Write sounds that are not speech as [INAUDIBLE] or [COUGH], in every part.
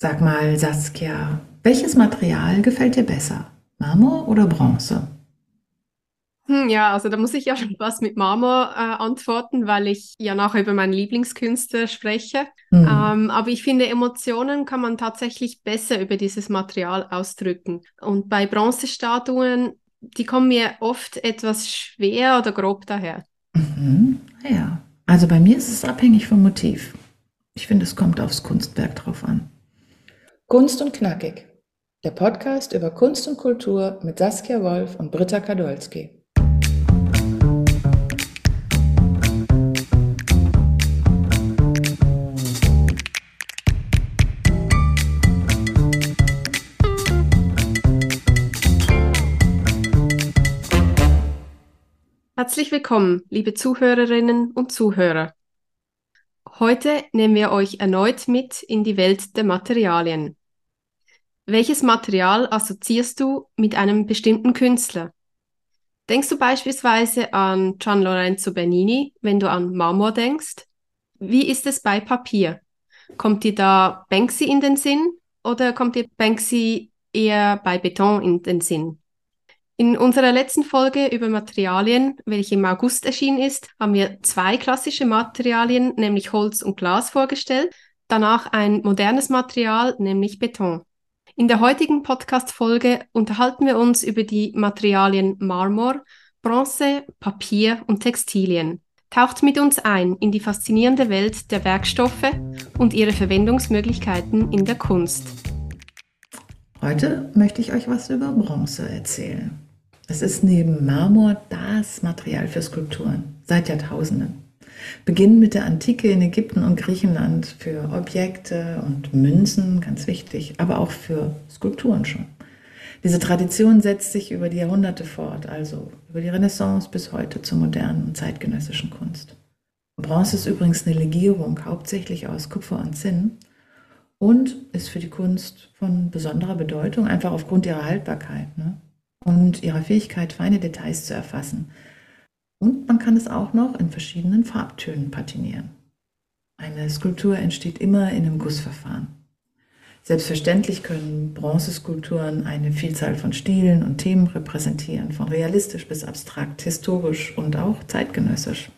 Sag mal, Saskia, welches Material gefällt dir besser? Marmor oder Bronze? Hm, ja, also da muss ich ja schon was mit Marmor äh, antworten, weil ich ja nachher über meinen Lieblingskünstler spreche. Hm. Ähm, aber ich finde, Emotionen kann man tatsächlich besser über dieses Material ausdrücken. Und bei Bronzestatuen, die kommen mir oft etwas schwer oder grob daher. Mhm. Ja, also bei mir ist es abhängig vom Motiv. Ich finde, es kommt aufs Kunstwerk drauf an. Kunst und Knackig. Der Podcast über Kunst und Kultur mit Saskia Wolf und Britta Kadolski. Herzlich willkommen, liebe Zuhörerinnen und Zuhörer. Heute nehmen wir euch erneut mit in die Welt der Materialien. Welches Material assoziierst du mit einem bestimmten Künstler? Denkst du beispielsweise an Gian Lorenzo Bernini, wenn du an Marmor denkst? Wie ist es bei Papier? Kommt dir da Banksy in den Sinn oder kommt dir Banksy eher bei Beton in den Sinn? In unserer letzten Folge über Materialien, welche im August erschienen ist, haben wir zwei klassische Materialien, nämlich Holz und Glas, vorgestellt. Danach ein modernes Material, nämlich Beton. In der heutigen Podcast-Folge unterhalten wir uns über die Materialien Marmor, Bronze, Papier und Textilien. Taucht mit uns ein in die faszinierende Welt der Werkstoffe und ihre Verwendungsmöglichkeiten in der Kunst. Heute möchte ich euch was über Bronze erzählen. Es ist neben Marmor das Material für Skulpturen seit Jahrtausenden. Beginnen mit der Antike in Ägypten und Griechenland für Objekte und Münzen, ganz wichtig, aber auch für Skulpturen schon. Diese Tradition setzt sich über die Jahrhunderte fort, also über die Renaissance bis heute zur modernen und zeitgenössischen Kunst. Bronze ist übrigens eine Legierung, hauptsächlich aus Kupfer und Zinn und ist für die Kunst von besonderer Bedeutung, einfach aufgrund ihrer Haltbarkeit. Ne? und ihrer Fähigkeit, feine Details zu erfassen. Und man kann es auch noch in verschiedenen Farbtönen patinieren. Eine Skulptur entsteht immer in einem Gussverfahren. Selbstverständlich können Bronzeskulpturen eine Vielzahl von Stilen und Themen repräsentieren, von realistisch bis abstrakt, historisch und auch zeitgenössisch.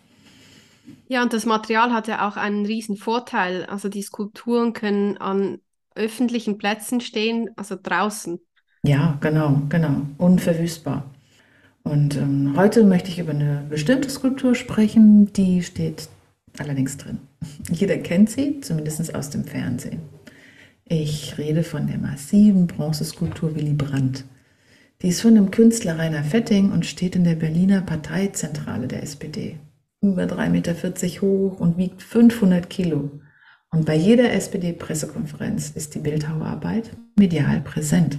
Ja, und das Material hat ja auch einen riesen Vorteil. Also die Skulpturen können an öffentlichen Plätzen stehen, also draußen. Ja, genau, genau. Unverwüstbar. Und ähm, heute möchte ich über eine bestimmte Skulptur sprechen, die steht allerdings drin. [LAUGHS] Jeder kennt sie, zumindest aus dem Fernsehen. Ich rede von der massiven Bronzeskulptur Willy Brandt. Die ist von dem Künstler Rainer Fetting und steht in der Berliner Parteizentrale der SPD. Über 3,40 Meter hoch und wiegt 500 Kilo. Und bei jeder SPD-Pressekonferenz ist die Bildhauerarbeit medial präsent.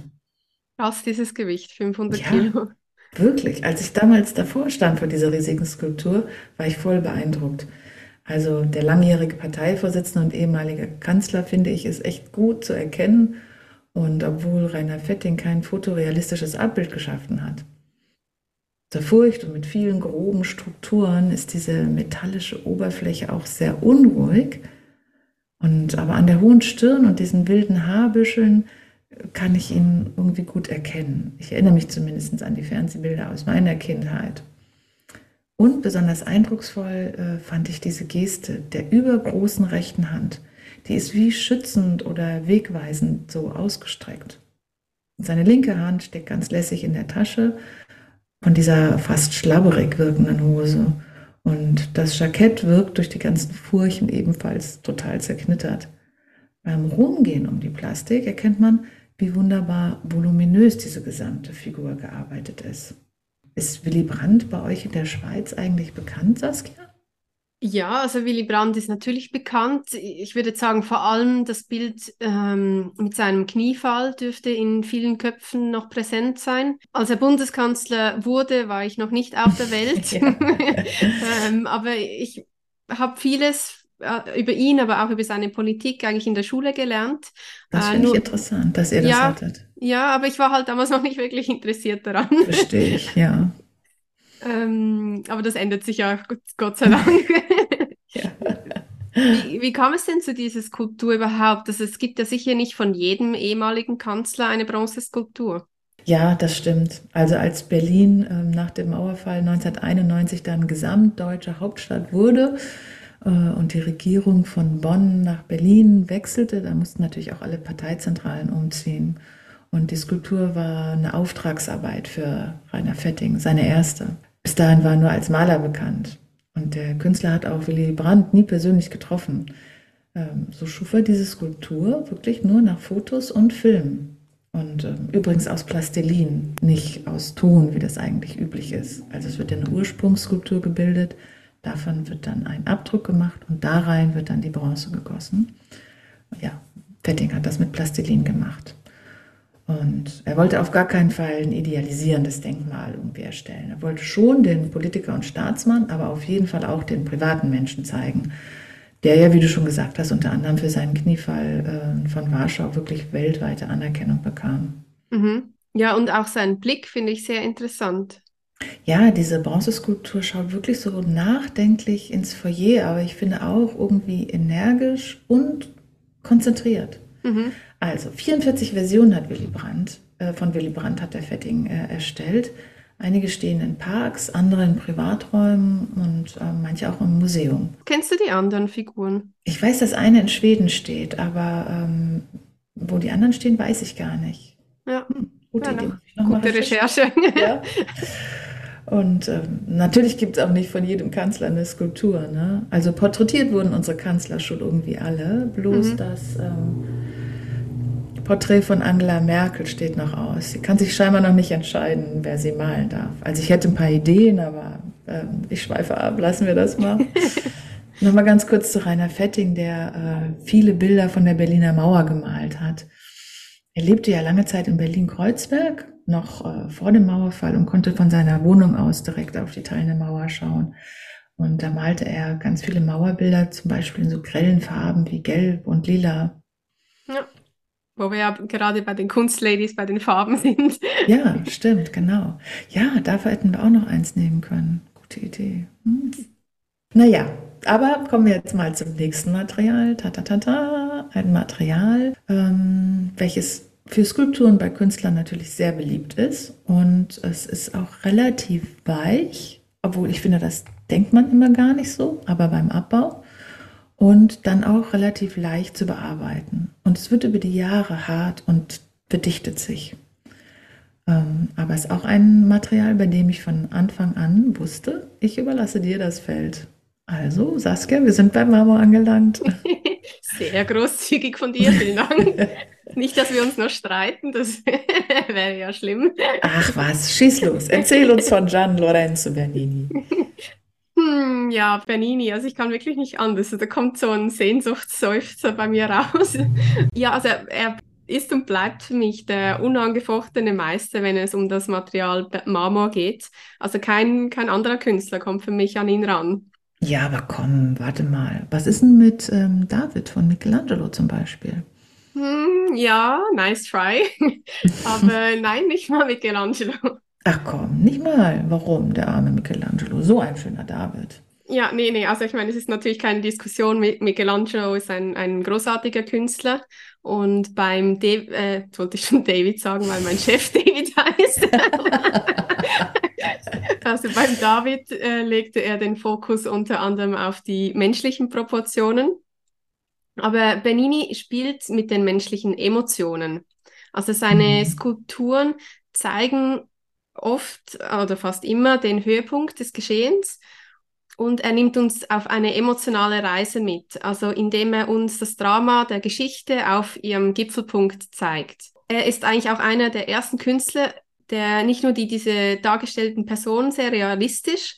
Krass, dieses Gewicht, 500 ja, Kilo. Wirklich. Als ich damals davor stand vor dieser riesigen Skulptur, war ich voll beeindruckt. Also der langjährige Parteivorsitzende und ehemalige Kanzler, finde ich, ist echt gut zu erkennen. Und obwohl Rainer Fetting kein fotorealistisches Abbild geschaffen hat. Zerfurcht und mit vielen groben Strukturen ist diese metallische Oberfläche auch sehr unruhig. Und aber an der hohen Stirn und diesen wilden Haarbüscheln kann ich ihn irgendwie gut erkennen. Ich erinnere mich zumindest an die Fernsehbilder aus meiner Kindheit. Und besonders eindrucksvoll äh, fand ich diese Geste der übergroßen rechten Hand. Die ist wie schützend oder wegweisend so ausgestreckt. Seine linke Hand steckt ganz lässig in der Tasche von dieser fast schlabberig wirkenden Hose. Und das Jackett wirkt durch die ganzen Furchen ebenfalls total zerknittert. Beim Rumgehen um die Plastik erkennt man, wie wunderbar voluminös diese gesamte Figur gearbeitet ist. Ist Willy Brandt bei euch in der Schweiz eigentlich bekannt, Saskia? Ja, also Willy Brandt ist natürlich bekannt. Ich würde sagen, vor allem das Bild ähm, mit seinem Kniefall dürfte in vielen Köpfen noch präsent sein. Als er Bundeskanzler wurde, war ich noch nicht auf der Welt. [LAUGHS] [LAUGHS] ähm, aber ich habe vieles über ihn, aber auch über seine Politik eigentlich in der Schule gelernt. Das äh, finde ich interessant, dass ihr das ja, hattet. Ja, aber ich war halt damals noch nicht wirklich interessiert daran. Verstehe ich, ja. [LAUGHS] ähm, aber das ändert sich ja, Gott sei Dank. [LAUGHS] ja. Wie, wie kam es denn zu dieser Skulptur überhaupt? Also es gibt ja sicher nicht von jedem ehemaligen Kanzler eine Bronzeskulptur. Ja, das stimmt. Also als Berlin ähm, nach dem Mauerfall 1991 dann gesamtdeutsche Hauptstadt wurde äh, und die Regierung von Bonn nach Berlin wechselte, da mussten natürlich auch alle Parteizentralen umziehen. Und die Skulptur war eine Auftragsarbeit für Rainer Fetting, seine erste. Bis dahin war er nur als Maler bekannt. Und der Künstler hat auch Willy Brandt nie persönlich getroffen. Ähm, so schuf er diese Skulptur wirklich nur nach Fotos und Filmen. Und ähm, übrigens aus Plastilin, nicht aus Ton, wie das eigentlich üblich ist. Also es wird ja eine Ursprungsskulptur gebildet, davon wird dann ein Abdruck gemacht und da rein wird dann die Bronze gegossen. Ja, Fetting hat das mit Plastilin gemacht. Und er wollte auf gar keinen Fall ein idealisierendes Denkmal irgendwie erstellen. Er wollte schon den Politiker und Staatsmann, aber auf jeden Fall auch den privaten Menschen zeigen, der ja, wie du schon gesagt hast, unter anderem für seinen Kniefall äh, von Warschau wirklich weltweite Anerkennung bekam. Mhm. Ja, und auch seinen Blick finde ich sehr interessant. Ja, diese Bronzeskulptur schaut wirklich so nachdenklich ins Foyer, aber ich finde auch irgendwie energisch und konzentriert. Mhm. Also 44 Versionen hat Willy Brandt, äh, von Willy Brandt hat der Fetting äh, erstellt. Einige stehen in Parks, andere in Privaträumen und äh, manche auch im Museum. Kennst du die anderen Figuren? Ich weiß, dass eine in Schweden steht, aber ähm, wo die anderen stehen, weiß ich gar nicht. Ja, hm, gute ja, Idee. Gute Recherche. Ja. [LAUGHS] Und ähm, natürlich gibt es auch nicht von jedem Kanzler eine Skulptur. Ne? Also porträtiert wurden unsere Kanzler schon irgendwie alle, bloß mhm. das ähm, Porträt von Angela Merkel steht noch aus. Sie kann sich scheinbar noch nicht entscheiden, wer sie malen darf. Also ich hätte ein paar Ideen, aber äh, ich schweife ab, lassen wir das mal. [LAUGHS] Nochmal ganz kurz zu Rainer Fetting, der äh, viele Bilder von der Berliner Mauer gemalt hat. Er lebte ja lange Zeit in Berlin-Kreuzberg, noch äh, vor dem Mauerfall und konnte von seiner Wohnung aus direkt auf die Teilende Mauer schauen. Und da malte er ganz viele Mauerbilder, zum Beispiel in so grellen Farben wie Gelb und Lila. Ja. Wo wir ja gerade bei den Kunstladies, bei den Farben sind. Ja, stimmt, genau. Ja, dafür hätten wir auch noch eins nehmen können. Gute Idee. Hm. Naja, aber kommen wir jetzt mal zum nächsten Material. Ta, ta, ta, ta. Ein Material, ähm, welches für Skulpturen bei Künstlern natürlich sehr beliebt ist. Und es ist auch relativ weich, obwohl ich finde, das denkt man immer gar nicht so, aber beim Abbau und dann auch relativ leicht zu bearbeiten. Und es wird über die Jahre hart und verdichtet sich. Ähm, aber es ist auch ein Material, bei dem ich von Anfang an wusste, ich überlasse dir das Feld. Also, Saskia, wir sind beim Marmor angelangt. [LAUGHS] Sehr großzügig von dir, vielen Dank. [LAUGHS] Nicht, dass wir uns noch streiten, das [LAUGHS] wäre ja schlimm. Ach was, schieß los. Erzähl uns von Gian Lorenzo Bernini. Hm, ja, Bernini, also ich kann wirklich nicht anders. Da kommt so ein Sehnsuchtsseufzer bei mir raus. ja, also er ist und bleibt für mich der unangefochtene Meister, wenn es um das Material Marmor geht. Also kein, kein anderer Künstler kommt für mich an ihn ran. Ja, aber komm, warte mal. Was ist denn mit ähm, David von Michelangelo zum Beispiel? Hm, ja, nice try. [LAUGHS] aber nein, nicht mal Michelangelo. Ach komm, nicht mal. Warum, der arme Michelangelo? So ein schöner David. Ja, nee, nee, also ich meine, es ist natürlich keine Diskussion. Michelangelo ist ein, ein großartiger Künstler. Und beim, Dav äh, sollte ich schon [LAUGHS] David sagen, weil mein Chef [LAUGHS] David heißt. also beim David äh, legte er den Fokus unter anderem auf die menschlichen Proportionen. Aber Benini spielt mit den menschlichen Emotionen. Also seine mhm. Skulpturen zeigen oft oder fast immer den Höhepunkt des Geschehens und er nimmt uns auf eine emotionale Reise mit, also indem er uns das Drama der Geschichte auf ihrem Gipfelpunkt zeigt. Er ist eigentlich auch einer der ersten Künstler, der nicht nur die, diese dargestellten Personen sehr realistisch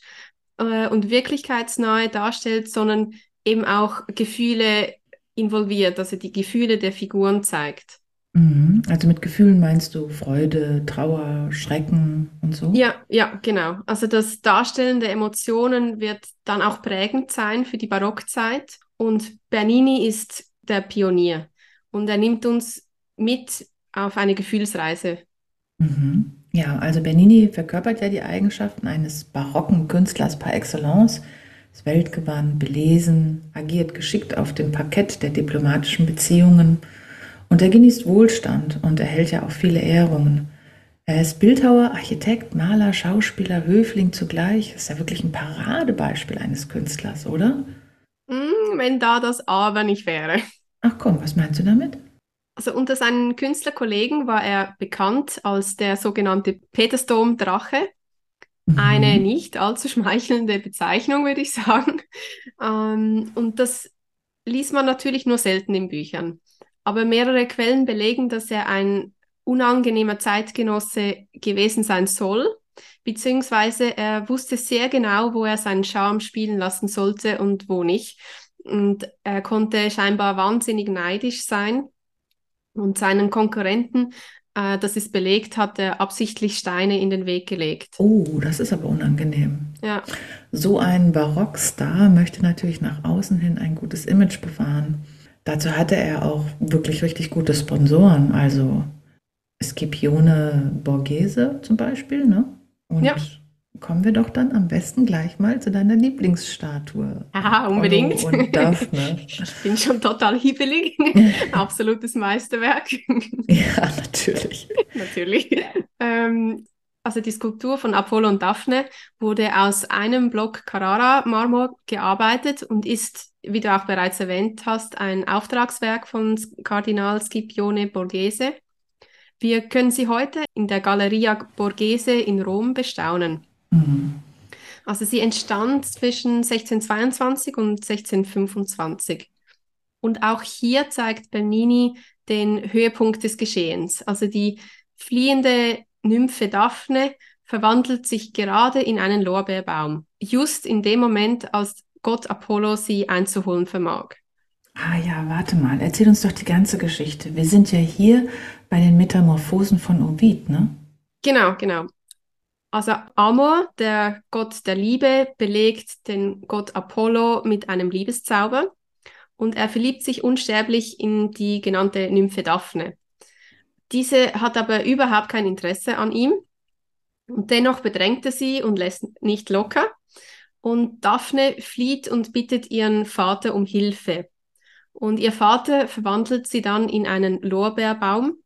äh, und wirklichkeitsnahe darstellt, sondern eben auch Gefühle involviert, also die Gefühle der Figuren zeigt. Mhm. Also mit Gefühlen meinst du Freude, Trauer, Schrecken und so? Ja, ja, genau. Also das Darstellen der Emotionen wird dann auch prägend sein für die Barockzeit. Und Bernini ist der Pionier und er nimmt uns mit auf eine Gefühlsreise. Mhm. Ja, also Bernini verkörpert ja die Eigenschaften eines barocken Künstlers par excellence. Ist weltgewandt, belesen, agiert geschickt auf dem Parkett der diplomatischen Beziehungen und er genießt Wohlstand und erhält ja auch viele Ehrungen. Er ist Bildhauer, Architekt, Maler, Schauspieler, Höfling zugleich. Ist ja wirklich ein Paradebeispiel eines Künstlers, oder? Mm, wenn da das Aber nicht wäre. Ach komm, was meinst du damit? Also unter seinen Künstlerkollegen war er bekannt als der sogenannte Petersdom-Drache. Mhm. Eine nicht allzu schmeichelnde Bezeichnung, würde ich sagen. Ähm, und das liest man natürlich nur selten in Büchern. Aber mehrere Quellen belegen, dass er ein unangenehmer Zeitgenosse gewesen sein soll, beziehungsweise er wusste sehr genau, wo er seinen Charme spielen lassen sollte und wo nicht. Und er konnte scheinbar wahnsinnig neidisch sein und seinen Konkurrenten, äh, das ist belegt, hat er absichtlich Steine in den Weg gelegt. Oh, das ist aber unangenehm. Ja. So ein Barockstar möchte natürlich nach außen hin ein gutes Image bewahren. Dazu hatte er auch wirklich richtig gute Sponsoren, also Scipione Borghese zum Beispiel, ne? Und ja. Kommen wir doch dann am besten gleich mal zu deiner Lieblingsstatue. Aha, unbedingt. Oh, und Daphne. ich bin schon total hibbelig. [LAUGHS] Absolutes Meisterwerk. ja, natürlich. natürlich. Ähm, also die Skulptur von Apollo und Daphne wurde aus einem Block Carrara-Marmor gearbeitet und ist, wie du auch bereits erwähnt hast, ein Auftragswerk von Kardinal Scipione Borghese. Wir können sie heute in der Galleria Borghese in Rom bestaunen. Mhm. Also sie entstand zwischen 1622 und 1625. Und auch hier zeigt Bernini den Höhepunkt des Geschehens. Also die fliehende Nymphe Daphne verwandelt sich gerade in einen Lorbeerbaum, just in dem Moment, als Gott Apollo sie einzuholen vermag. Ah ja, warte mal, erzähl uns doch die ganze Geschichte. Wir sind ja hier bei den Metamorphosen von Ovid, ne? Genau, genau. Also Amor, der Gott der Liebe, belegt den Gott Apollo mit einem Liebeszauber und er verliebt sich unsterblich in die genannte Nymphe Daphne. Diese hat aber überhaupt kein Interesse an ihm und dennoch bedrängt er sie und lässt nicht locker. Und Daphne flieht und bittet ihren Vater um Hilfe. Und ihr Vater verwandelt sie dann in einen Lorbeerbaum.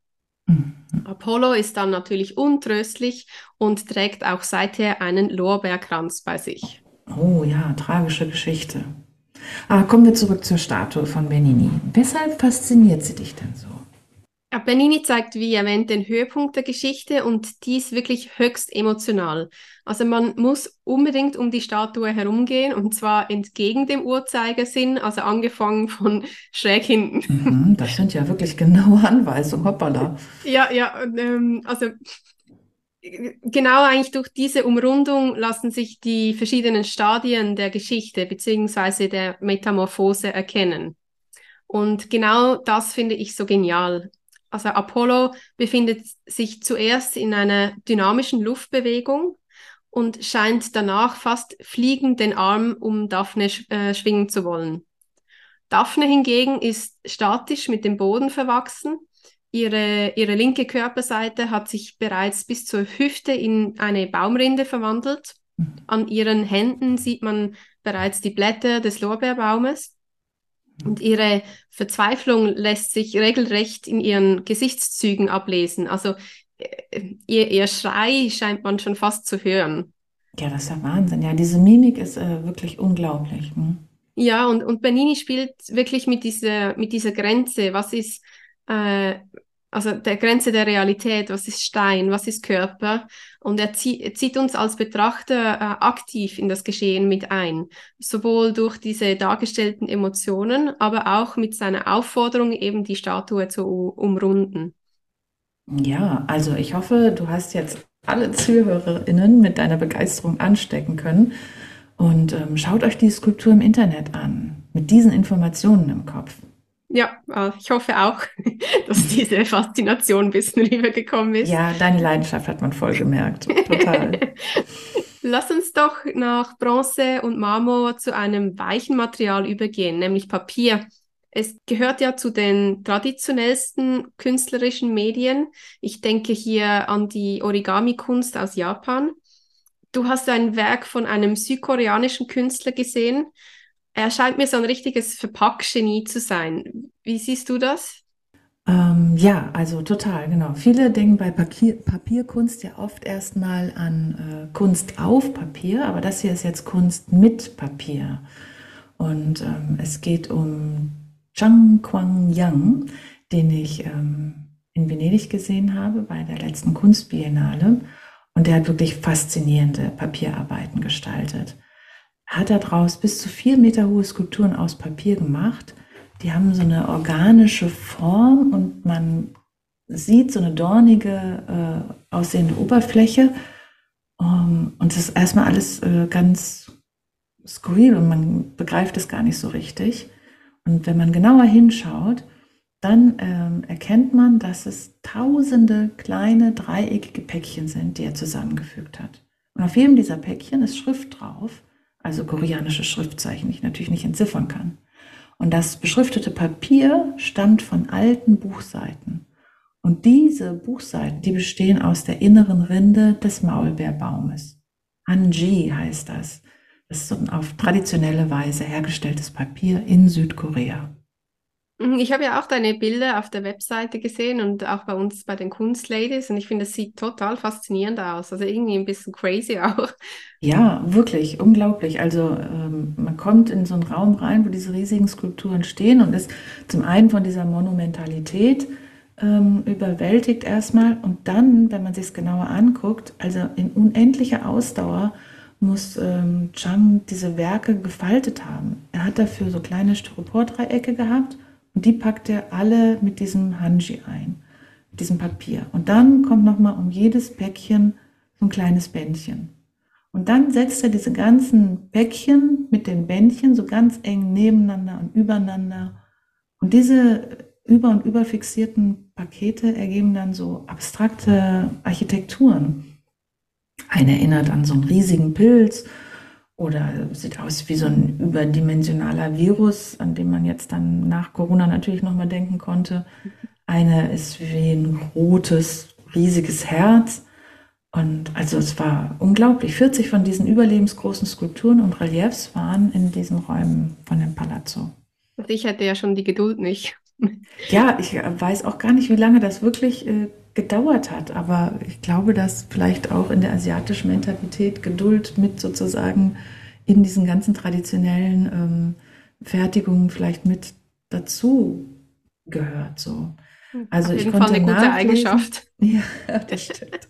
Apollo ist dann natürlich untröstlich und trägt auch seither einen Lorbeerkranz bei sich. Oh ja, tragische Geschichte. Aber kommen wir zurück zur Statue von Benini. Weshalb fasziniert sie dich denn so? Bernini zeigt, wie erwähnt, den Höhepunkt der Geschichte und dies wirklich höchst emotional. Also man muss unbedingt um die Statue herumgehen und zwar entgegen dem Uhrzeigersinn, also angefangen von schräg hinten. Mhm, das sind ja wirklich genaue Anweisungen, hoppala. [LAUGHS] ja, ja, ähm, also genau eigentlich durch diese Umrundung lassen sich die verschiedenen Stadien der Geschichte beziehungsweise der Metamorphose erkennen. Und genau das finde ich so genial also Apollo befindet sich zuerst in einer dynamischen Luftbewegung und scheint danach fast fliegend den Arm um Daphne sch äh, schwingen zu wollen. Daphne hingegen ist statisch mit dem Boden verwachsen. Ihre, ihre linke Körperseite hat sich bereits bis zur Hüfte in eine Baumrinde verwandelt. An ihren Händen sieht man bereits die Blätter des Lorbeerbaumes. Und ihre Verzweiflung lässt sich regelrecht in ihren Gesichtszügen ablesen. Also äh, ihr, ihr Schrei scheint man schon fast zu hören. Ja, das ist ja Wahnsinn. Ja, diese Mimik ist äh, wirklich unglaublich. Hm? Ja, und, und Bernini spielt wirklich mit dieser, mit dieser Grenze. Was ist, äh, also der Grenze der Realität, was ist Stein, was ist Körper. Und er, zie er zieht uns als Betrachter äh, aktiv in das Geschehen mit ein, sowohl durch diese dargestellten Emotionen, aber auch mit seiner Aufforderung, eben die Statue zu umrunden. Ja, also ich hoffe, du hast jetzt alle ZuhörerInnen mit deiner Begeisterung anstecken können. Und ähm, schaut euch die Skulptur im Internet an, mit diesen Informationen im Kopf. Ja, äh, ich hoffe auch, [LAUGHS] dass diese Faszination ein bisschen rübergekommen ist. Ja, deine Leidenschaft hat man voll gemerkt. Total. [LAUGHS] Lass uns doch nach Bronze und Marmor zu einem weichen Material übergehen, nämlich Papier. Es gehört ja zu den traditionellsten künstlerischen Medien. Ich denke hier an die Origami-Kunst aus Japan. du hast ein Werk von einem südkoreanischen Künstler gesehen. Er scheint mir so ein richtiges Verpackgenie zu sein. Wie siehst du das? Ähm, ja, also total, genau. Viele denken bei Papier, Papierkunst ja oft erstmal an äh, Kunst auf Papier, aber das hier ist jetzt Kunst mit Papier. Und ähm, es geht um Zhang Quang Yang, den ich ähm, in Venedig gesehen habe bei der letzten Kunstbiennale. Und der hat wirklich faszinierende Papierarbeiten gestaltet. Hat daraus bis zu vier Meter hohe Skulpturen aus Papier gemacht. Die haben so eine organische Form und man sieht so eine dornige äh, aussehende Oberfläche. Um, ähm, und es ist erstmal alles äh, ganz skurril und man begreift es gar nicht so richtig. Und wenn man genauer hinschaut, dann ähm, erkennt man, dass es tausende kleine dreieckige Päckchen sind, die er zusammengefügt hat. Und auf jedem dieser Päckchen ist Schrift drauf, also koreanische Schriftzeichen, die ich natürlich nicht entziffern kann. Und das beschriftete Papier stammt von alten Buchseiten. Und diese Buchseiten, die bestehen aus der inneren Rinde des Maulbeerbaumes. Hanji heißt das. Das ist auf traditionelle Weise hergestelltes Papier in Südkorea. Mhm, ich habe ja auch deine Bilder auf der Webseite gesehen und auch bei uns bei den Kunstladies und ich finde, es sieht total faszinierend aus. Also irgendwie ein bisschen crazy [LAUGHS] auch. Ja, wirklich, unglaublich. Also ähm, man kommt in so einen Raum rein, wo diese riesigen Skulpturen stehen und ist zum einen von dieser Monumentalität ähm, überwältigt erstmal und dann, wenn man sich es genauer anguckt, also in unendlicher Ausdauer muss ähm, Chang diese Werke gefaltet haben. Er hat dafür so kleine Styropordreiecke gehabt und die packt er alle mit diesem Hanji ein, mit diesem Papier. Und dann kommt nochmal um jedes Päckchen so ein kleines Bändchen. Und dann setzt er diese ganzen Päckchen mit den Bändchen so ganz eng nebeneinander und übereinander. Und diese über- und überfixierten Pakete ergeben dann so abstrakte Architekturen. Eine erinnert an so einen riesigen Pilz oder sieht aus wie so ein überdimensionaler Virus, an dem man jetzt dann nach Corona natürlich nochmal denken konnte. Eine ist wie ein rotes, riesiges Herz. Und also es war unglaublich. 40 von diesen überlebensgroßen Skulpturen und Reliefs waren in diesen Räumen von dem Palazzo. Ich hätte ja schon die Geduld nicht. Ja, ich weiß auch gar nicht, wie lange das wirklich äh, gedauert hat. Aber ich glaube, dass vielleicht auch in der asiatischen Mentalität Geduld mit sozusagen in diesen ganzen traditionellen ähm, Fertigungen vielleicht mit dazu gehört. So. Also Auf ich konnte Fall eine gute Eigenschaft. [LAUGHS] Ja, das stimmt.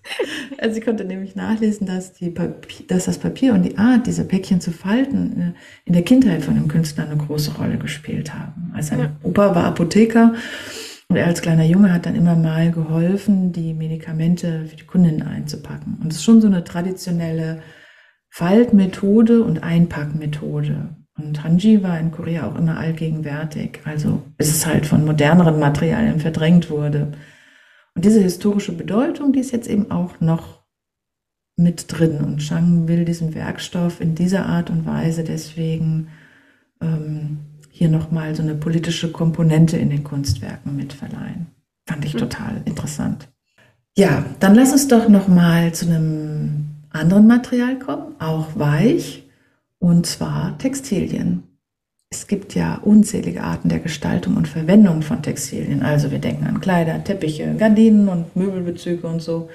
also ich konnte nämlich nachlesen, dass, die Papier, dass das Papier und die Art, diese Päckchen zu falten, äh, in der Kindheit von dem Künstler eine große Rolle gespielt haben. Also sein ja. Opa war Apotheker und er als kleiner Junge hat dann immer mal geholfen, die Medikamente für die Kundinnen einzupacken. Und es ist schon so eine traditionelle Faltmethode und Einpackmethode. Und Hanji war in Korea auch immer allgegenwärtig, also bis es halt von moderneren Materialien verdrängt wurde. Und diese historische Bedeutung, die ist jetzt eben auch noch mit drin. Und Chang will diesem Werkstoff in dieser Art und Weise deswegen ähm, hier nochmal so eine politische Komponente in den Kunstwerken mitverleihen. Fand ich mhm. total interessant. Ja, dann lass uns doch nochmal zu einem anderen Material kommen, auch weich, und zwar Textilien. Es gibt ja unzählige Arten der Gestaltung und Verwendung von Textilien. Also wir denken an Kleider, Teppiche, Gardinen und Möbelbezüge und so.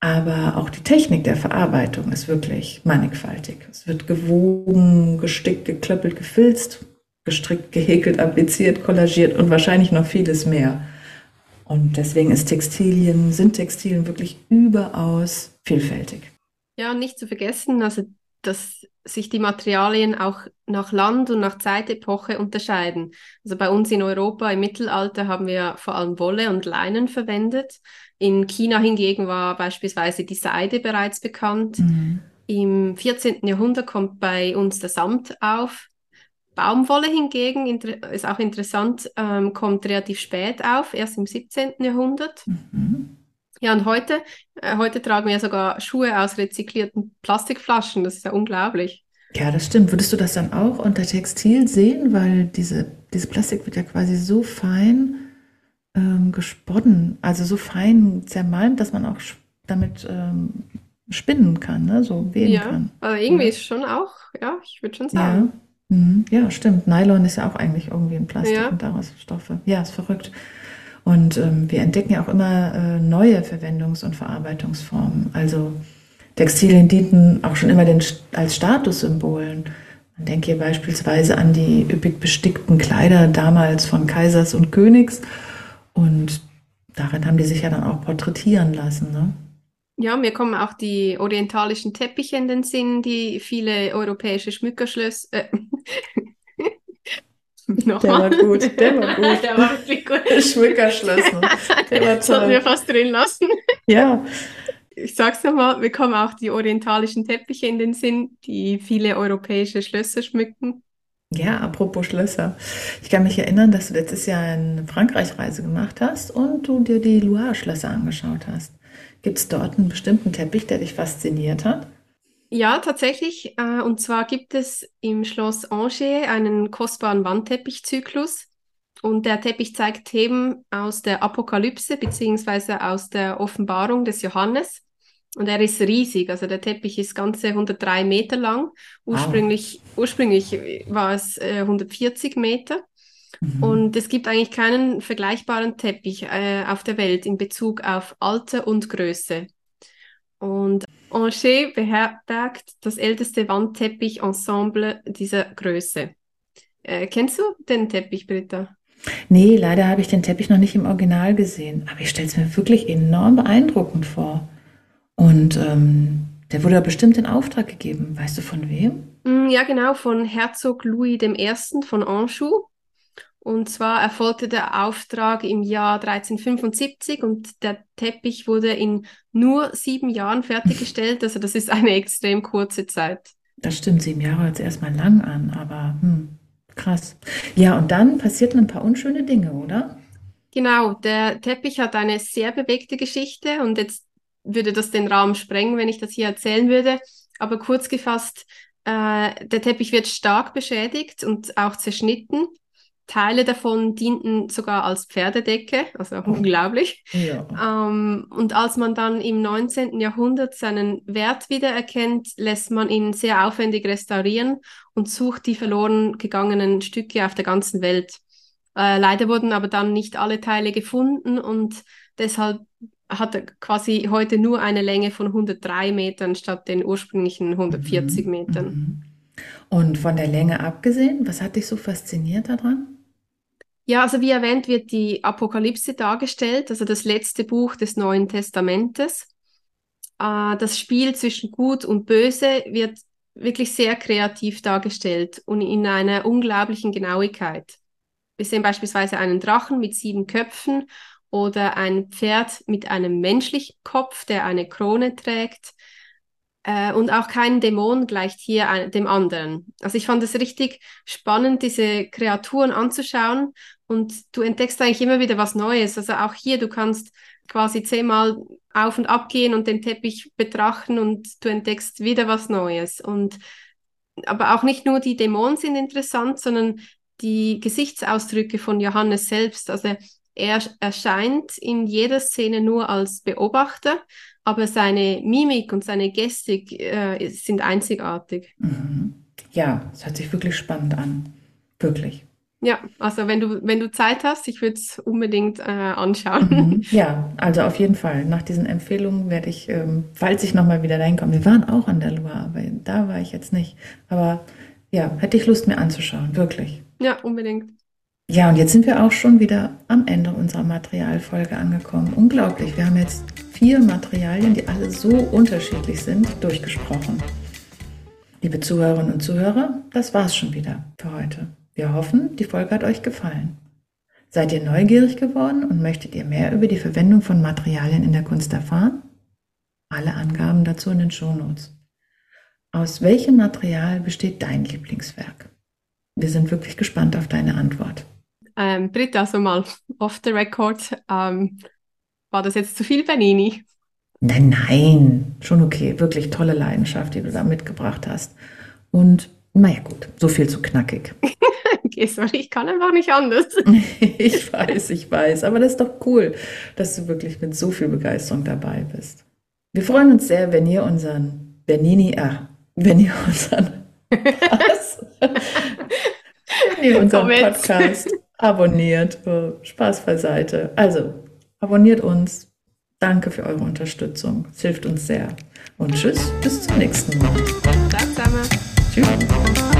Aber auch die Technik der Verarbeitung ist wirklich mannigfaltig. Es wird gewogen, gestickt, geklöppelt, gefilzt gestrickt, gehäkelt, appliziert, kollagiert und wahrscheinlich noch vieles mehr. Und deswegen ist Textilien, sind Textilien wirklich überaus vielfältig. Ja, und nicht zu vergessen, also dass sich die Materialien auch nach Land und nach Zeitepoche unterscheiden. Also bei uns in Europa im Mittelalter haben wir vor allem Wolle und Leinen verwendet. In China hingegen war beispielsweise die Seide bereits bekannt. Mhm. Im 14. Jahrhundert kommt bei uns der Samt auf. Baumwolle hingegen ist auch interessant, ähm, kommt relativ spät auf, erst im 17. Jahrhundert. Mhm. Ja, und heute, äh, heute tragen wir sogar Schuhe aus rezyklierten Plastikflaschen. Das ist ja unglaublich. Ja, das stimmt. Würdest du das dann auch unter Textil sehen? Weil diese, diese Plastik wird ja quasi so fein ähm, gesponnen, also so fein zermalmt, dass man auch damit ähm, spinnen kann, ne? so weben Ja, kann. aber irgendwie ist schon auch, ja, ich würde schon Ja. Mhm. Ja, stimmt. Nylon ist ja auch eigentlich irgendwie ein Plastik Ja, und daraus Stoffe. Ja, ist verrückt. Und ähm, wir entdecken ja auch immer äh, neue Verwendungs- und Verarbeitungsformen. Also Textilien dienten auch schon immer den, als Statussymbolen. Man denke hier beispielsweise an die üppig bestickten Kleider damals von Kaisers und Königs. Und darin haben die sich ja dann auch porträtieren lassen. Ne? Ja, mir kommen auch die orientalischen Teppiche in den Sinn, die viele europäische Schmückerschlösser, äh, [LAUGHS] Der nochmal, war gut, der war [LAUGHS] gut. der war wirklich gut. [LAUGHS] Schmückerschlösser. Der war Sollten wir toll. fast drin lassen. Ja, Ich sag's nochmal, mir kommen auch die orientalischen Teppiche in den Sinn, die viele europäische Schlösser schmücken. Ja, apropos Schlösser. Ich kann mich erinnern, dass du letztes Jahr eine Frankreich-Reise gemacht hast und du dir die Loire-Schlösser angeschaut hast. Gibt es dort einen bestimmten Teppich, der dich fasziniert hat? Ja, tatsächlich. Äh, und zwar gibt es im Schloss Angers einen kostbaren Wandteppichzyklus. Und der Teppich zeigt Themen aus der Apokalypse beziehungsweise aus der Offenbarung des Johannes. Und er ist riesig. Also der Teppich ist ganze 103 Meter lang. Wow. Ursprünglich, ursprünglich war es äh, 140 Meter. Mhm. Und es gibt eigentlich keinen vergleichbaren Teppich äh, auf der Welt in Bezug auf Alter und Größe. Und Angers beherbergt das älteste Wandteppich-Ensemble dieser Größe. Äh, kennst du den Teppich, Britta? Nee, leider habe ich den Teppich noch nicht im Original gesehen, aber ich stelle es mir wirklich enorm beeindruckend vor. Und ähm, der wurde ja bestimmt in Auftrag gegeben. Weißt du von wem? Mm, Ja, genau, von Herzog Louis I. von Anjou. Und zwar erfolgte der Auftrag im Jahr 1375 und der Teppich wurde in nur sieben Jahren fertiggestellt. Also das ist eine extrem kurze Zeit. Das stimmt, sieben Jahre hört sich erstmal lang an, aber hm, krass. Ja, und dann passierten ein paar unschöne Dinge, oder? Genau, der Teppich hat eine sehr bewegte Geschichte und jetzt würde das den Rahmen sprengen, wenn ich das hier erzählen würde. Aber kurz gefasst, äh, der Teppich wird stark beschädigt und auch zerschnitten. Teile davon dienten sogar als Pferdedecke, also unglaublich. Ja. Ähm, und als man dann im 19. Jahrhundert seinen Wert wiedererkennt, lässt man ihn sehr aufwendig restaurieren und sucht die verloren gegangenen Stücke auf der ganzen Welt. Äh, leider wurden aber dann nicht alle Teile gefunden und deshalb hat er quasi heute nur eine Länge von 103 Metern statt den ursprünglichen 140 Mhm, Metern. mhm. Und von der Länge abgesehen, was hat dich so fasziniert daran? Ja, also wie erwähnt wird die Apokalypse dargestellt, also das letzte Buch des Neuen Testamentes. Äh, das Spiel zwischen Gut und Böse wird wirklich sehr kreativ dargestellt und in einer unglaublichen Genauigkeit. Wir sehen beispielsweise einen Drachen mit sieben Köpfen oder ein Pferd mit einem menschlichen Kopf, der eine Krone trägt. Äh, und auch kein Dämon gleicht hier dem anderen. Also ich fand es richtig spannend, diese Kreaturen anzuschauen und du entdeckst eigentlich immer wieder was Neues. Also auch hier, du kannst quasi zehnmal auf und ab gehen und den Teppich betrachten und du entdeckst wieder was Neues. Und aber auch nicht nur die Dämonen sind interessant, sondern die Gesichtsausdrücke von Johannes selbst. Also er erscheint in jeder Szene nur als Beobachter, aber seine Mimik und seine Gestik äh, sind einzigartig. Mhm. Ja, es hört sich wirklich spannend an. Wirklich. Ja, also wenn du, wenn du Zeit hast, ich würde es unbedingt äh, anschauen. Mhm. [LAUGHS] Ja, also auf jeden Fall. Nach diesen Empfehlungen werde ich, ähm, falls ich nochmal wieder dahin komme, wir waren auch an der Loire, aber da war ich jetzt nicht. Aber ja, hätte ich Lust, mir anzuschauen, wirklich. Ja, unbedingt. Ja, und jetzt sind wir auch schon wieder am Ende unserer Materialfolge angekommen. Unglaublich, wir haben jetzt vier Materialien, die alle so unterschiedlich sind, durchgesprochen. Liebe Zuhörerinnen und Zuhörer, das war's schon wieder für heute. Wir hoffen, die Folge hat euch gefallen. Seid ihr neugierig geworden und möchtet ihr mehr über die Verwendung von Materialien in der Kunst erfahren? Alle Angaben dazu in den Shownotes. Aus welchem Material besteht dein Lieblingswerk? Wir sind wirklich gespannt auf deine Antwort. Ähm, Britta, also mal off the record, ähm, war das jetzt zu viel Bernini? Nein, nein, schon okay. Wirklich tolle Leidenschaft, die du da mitgebracht hast. Und naja, gut, so viel zu knackig. [LAUGHS] Okay, sorry, ich kann einfach nicht anders. [LAUGHS] Ich weiß, ich weiß, aber das ist doch cool, dass du wirklich mit so viel Begeisterung dabei bist. Wir freuen uns sehr, wenn ihr unseren Bernini, ah, wenn ihr unseren, was? [LAUGHS] wenn ihr unseren Podcast abonniert. Oh, Spaß beiseite. Also, abonniert uns. Danke für eure Unterstützung. Es hilft uns sehr. Und tschüss, bis zum nächsten Mal. Zusammen.